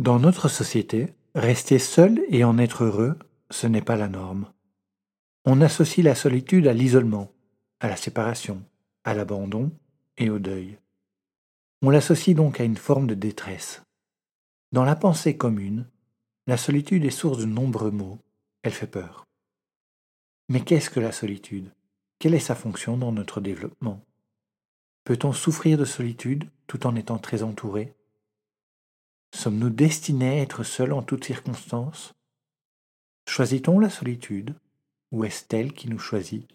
Dans notre société, rester seul et en être heureux, ce n'est pas la norme. On associe la solitude à l'isolement, à la séparation, à l'abandon et au deuil. On l'associe donc à une forme de détresse. Dans la pensée commune, la solitude est source de nombreux maux, elle fait peur. Mais qu'est-ce que la solitude? Quelle est sa fonction dans notre développement? Peut-on souffrir de solitude tout en étant très entouré? Sommes-nous destinés à être seuls en toutes circonstances? Choisit-on la solitude ou est-ce elle qui nous choisit?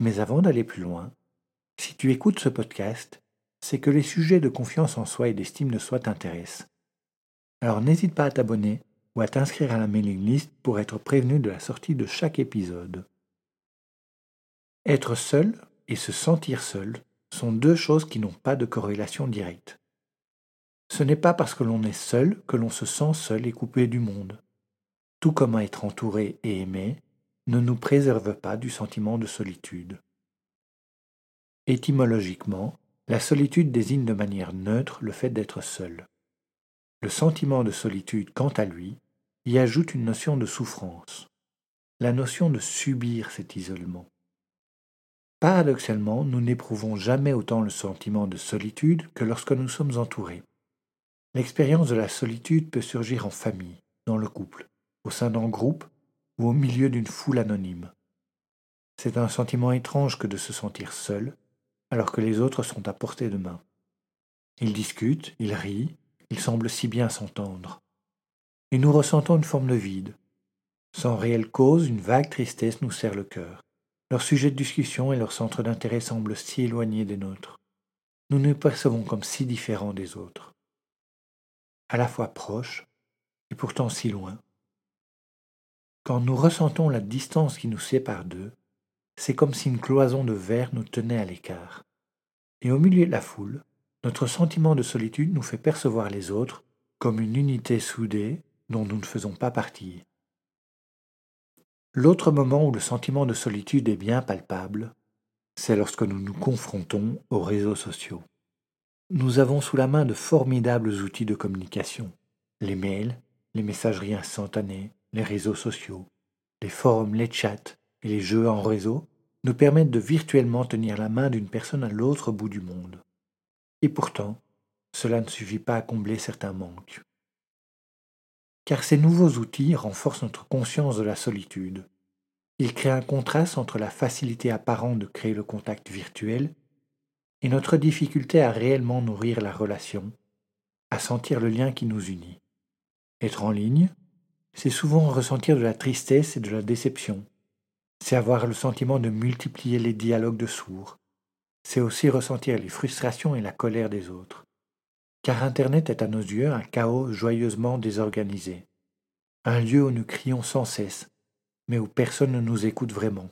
Mais avant d'aller plus loin, si tu écoutes ce podcast, c'est que les sujets de confiance en soi et d'estime de soi t'intéressent. Alors n'hésite pas à t'abonner ou à t'inscrire à la mailing list pour être prévenu de la sortie de chaque épisode. Être seul et se sentir seul sont deux choses qui n'ont pas de corrélation directe. Ce n'est pas parce que l'on est seul que l'on se sent seul et coupé du monde. Tout comme être entouré et aimé ne nous préserve pas du sentiment de solitude. Étymologiquement, la solitude désigne de manière neutre le fait d'être seul. Le sentiment de solitude, quant à lui, y ajoute une notion de souffrance, la notion de subir cet isolement. Paradoxalement, nous n'éprouvons jamais autant le sentiment de solitude que lorsque nous sommes entourés. L'expérience de la solitude peut surgir en famille, dans le couple, au sein d'un groupe ou au milieu d'une foule anonyme. C'est un sentiment étrange que de se sentir seul, alors que les autres sont à portée de main. Ils discutent, ils rient, ils semblent si bien s'entendre. Et nous ressentons une forme de vide. Sans réelle cause, une vague tristesse nous serre le cœur. Leur sujet de discussion et leur centre d'intérêt semblent si éloignés des nôtres. Nous nous percevons comme si différents des autres. À la fois proches et pourtant si loin. Quand nous ressentons la distance qui nous sépare d'eux, c'est comme si une cloison de verre nous tenait à l'écart. Et au milieu de la foule, notre sentiment de solitude nous fait percevoir les autres comme une unité soudée dont nous ne faisons pas partie. L'autre moment où le sentiment de solitude est bien palpable, c'est lorsque nous nous confrontons aux réseaux sociaux. Nous avons sous la main de formidables outils de communication, les mails, les messageries instantanées, les réseaux sociaux, les forums, les chats, et les jeux en réseau nous permettent de virtuellement tenir la main d'une personne à l'autre bout du monde. Et pourtant, cela ne suffit pas à combler certains manques. Car ces nouveaux outils renforcent notre conscience de la solitude. Ils créent un contraste entre la facilité apparente de créer le contact virtuel et notre difficulté à réellement nourrir la relation, à sentir le lien qui nous unit. Être en ligne, c'est souvent ressentir de la tristesse et de la déception, c'est avoir le sentiment de multiplier les dialogues de sourds. C'est aussi ressentir les frustrations et la colère des autres. Car Internet est à nos yeux un chaos joyeusement désorganisé. Un lieu où nous crions sans cesse, mais où personne ne nous écoute vraiment.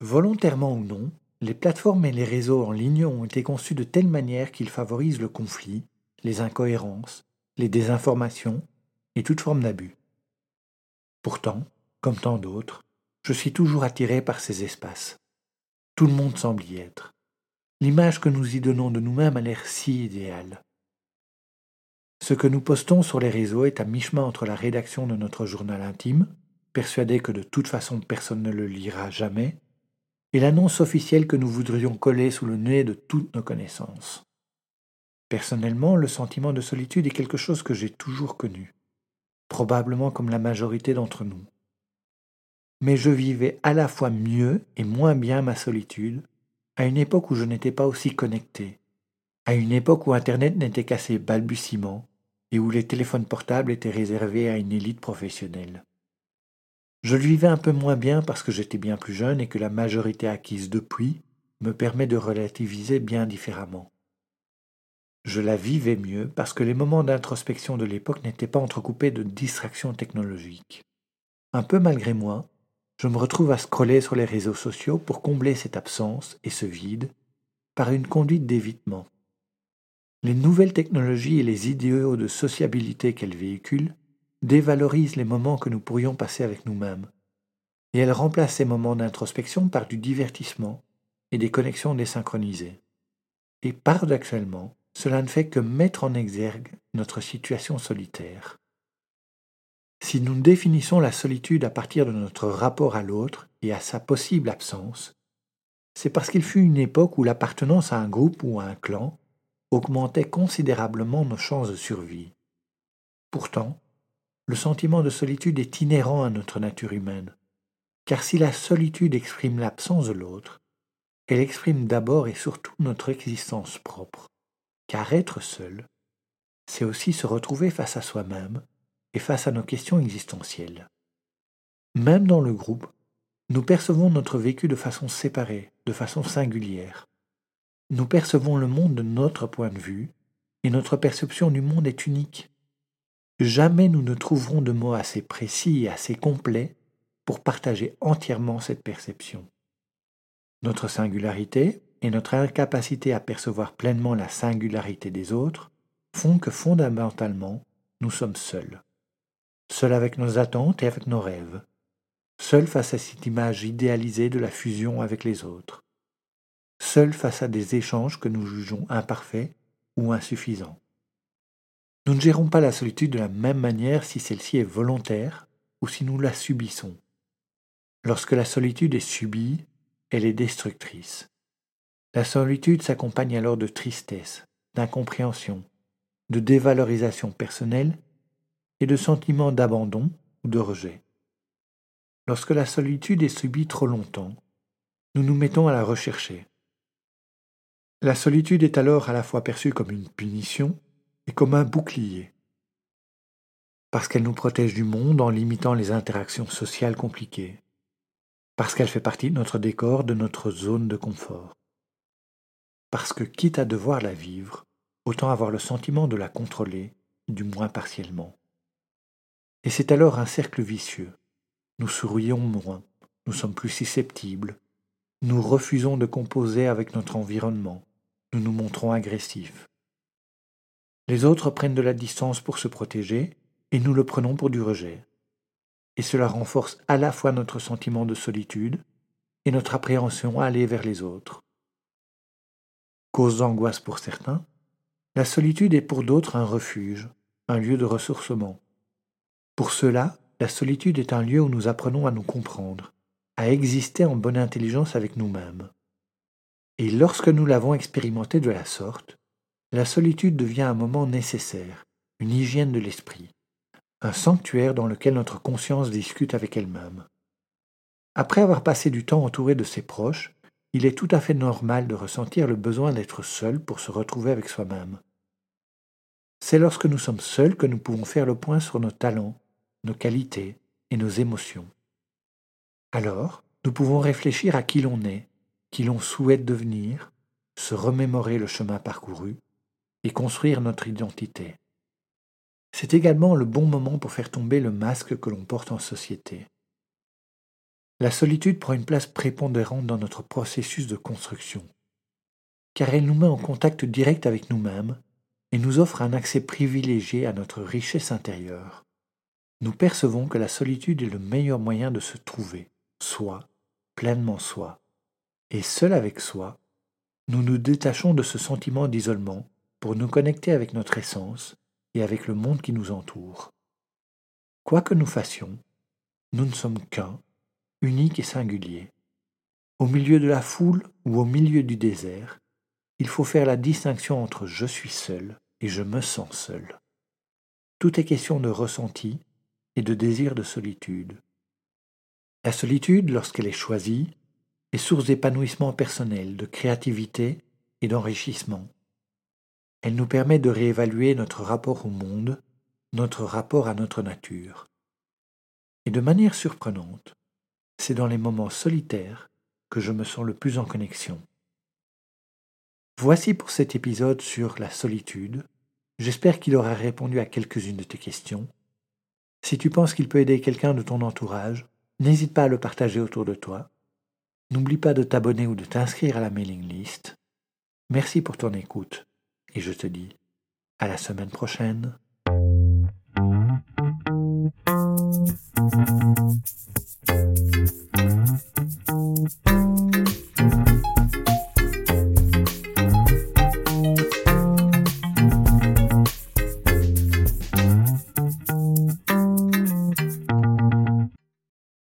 Volontairement ou non, les plateformes et les réseaux en ligne ont été conçus de telle manière qu'ils favorisent le conflit, les incohérences, les désinformations et toute forme d'abus. Pourtant, comme tant d'autres, je suis toujours attiré par ces espaces. Tout le monde semble y être. L'image que nous y donnons de nous-mêmes a l'air si idéale. Ce que nous postons sur les réseaux est à mi-chemin entre la rédaction de notre journal intime, persuadé que de toute façon personne ne le lira jamais, et l'annonce officielle que nous voudrions coller sous le nez de toutes nos connaissances. Personnellement, le sentiment de solitude est quelque chose que j'ai toujours connu, probablement comme la majorité d'entre nous. Mais je vivais à la fois mieux et moins bien ma solitude à une époque où je n'étais pas aussi connecté, à une époque où Internet n'était qu'à balbutiements et où les téléphones portables étaient réservés à une élite professionnelle. Je le vivais un peu moins bien parce que j'étais bien plus jeune et que la majorité acquise depuis me permet de relativiser bien différemment. Je la vivais mieux parce que les moments d'introspection de l'époque n'étaient pas entrecoupés de distractions technologiques. Un peu malgré moi, je me retrouve à scroller sur les réseaux sociaux pour combler cette absence et ce vide par une conduite d'évitement. Les nouvelles technologies et les idéaux de sociabilité qu'elles véhiculent dévalorisent les moments que nous pourrions passer avec nous-mêmes, et elles remplacent ces moments d'introspection par du divertissement et des connexions désynchronisées. Et paradoxalement, cela ne fait que mettre en exergue notre situation solitaire. Si nous définissons la solitude à partir de notre rapport à l'autre et à sa possible absence, c'est parce qu'il fut une époque où l'appartenance à un groupe ou à un clan augmentait considérablement nos chances de survie. Pourtant, le sentiment de solitude est inhérent à notre nature humaine, car si la solitude exprime l'absence de l'autre, elle exprime d'abord et surtout notre existence propre, car être seul, c'est aussi se retrouver face à soi-même et face à nos questions existentielles. Même dans le groupe, nous percevons notre vécu de façon séparée, de façon singulière. Nous percevons le monde de notre point de vue, et notre perception du monde est unique. Jamais nous ne trouverons de mots assez précis et assez complets pour partager entièrement cette perception. Notre singularité et notre incapacité à percevoir pleinement la singularité des autres font que fondamentalement, nous sommes seuls. Seuls avec nos attentes et avec nos rêves. Seuls face à cette image idéalisée de la fusion avec les autres seul face à des échanges que nous jugeons imparfaits ou insuffisants. Nous ne gérons pas la solitude de la même manière si celle-ci est volontaire ou si nous la subissons. Lorsque la solitude est subie, elle est destructrice. La solitude s'accompagne alors de tristesse, d'incompréhension, de dévalorisation personnelle et de sentiments d'abandon ou de rejet. Lorsque la solitude est subie trop longtemps, nous nous mettons à la rechercher. La solitude est alors à la fois perçue comme une punition et comme un bouclier, parce qu'elle nous protège du monde en limitant les interactions sociales compliquées, parce qu'elle fait partie de notre décor, de notre zone de confort, parce que quitte à devoir la vivre, autant avoir le sentiment de la contrôler, du moins partiellement. Et c'est alors un cercle vicieux. Nous sourions moins, nous sommes plus susceptibles, nous refusons de composer avec notre environnement, nous nous montrons agressifs. Les autres prennent de la distance pour se protéger, et nous le prenons pour du rejet. Et cela renforce à la fois notre sentiment de solitude et notre appréhension à aller vers les autres. Cause d'angoisse pour certains, la solitude est pour d'autres un refuge, un lieu de ressourcement. Pour ceux-là, la solitude est un lieu où nous apprenons à nous comprendre, à exister en bonne intelligence avec nous-mêmes. Et lorsque nous l'avons expérimenté de la sorte, la solitude devient un moment nécessaire, une hygiène de l'esprit, un sanctuaire dans lequel notre conscience discute avec elle-même. Après avoir passé du temps entouré de ses proches, il est tout à fait normal de ressentir le besoin d'être seul pour se retrouver avec soi-même. C'est lorsque nous sommes seuls que nous pouvons faire le point sur nos talents, nos qualités et nos émotions. Alors, nous pouvons réfléchir à qui l'on est, qui l'on souhaite devenir, se remémorer le chemin parcouru et construire notre identité. C'est également le bon moment pour faire tomber le masque que l'on porte en société. La solitude prend une place prépondérante dans notre processus de construction, car elle nous met en contact direct avec nous-mêmes et nous offre un accès privilégié à notre richesse intérieure. Nous percevons que la solitude est le meilleur moyen de se trouver, soi, pleinement soi, et seul avec soi, nous nous détachons de ce sentiment d'isolement pour nous connecter avec notre essence et avec le monde qui nous entoure. Quoi que nous fassions, nous ne sommes qu'un, unique et singulier. Au milieu de la foule ou au milieu du désert, il faut faire la distinction entre je suis seul et je me sens seul. Tout est question de ressenti et de désir de solitude. La solitude, lorsqu'elle est choisie, est source d'épanouissement personnel, de créativité et d'enrichissement. Elle nous permet de réévaluer notre rapport au monde, notre rapport à notre nature. Et de manière surprenante, c'est dans les moments solitaires que je me sens le plus en connexion. Voici pour cet épisode sur la solitude. J'espère qu'il aura répondu à quelques-unes de tes questions. Si tu penses qu'il peut aider quelqu'un de ton entourage, n'hésite pas à le partager autour de toi. N'oublie pas de t'abonner ou de t'inscrire à la mailing list. Merci pour ton écoute et je te dis à la semaine prochaine.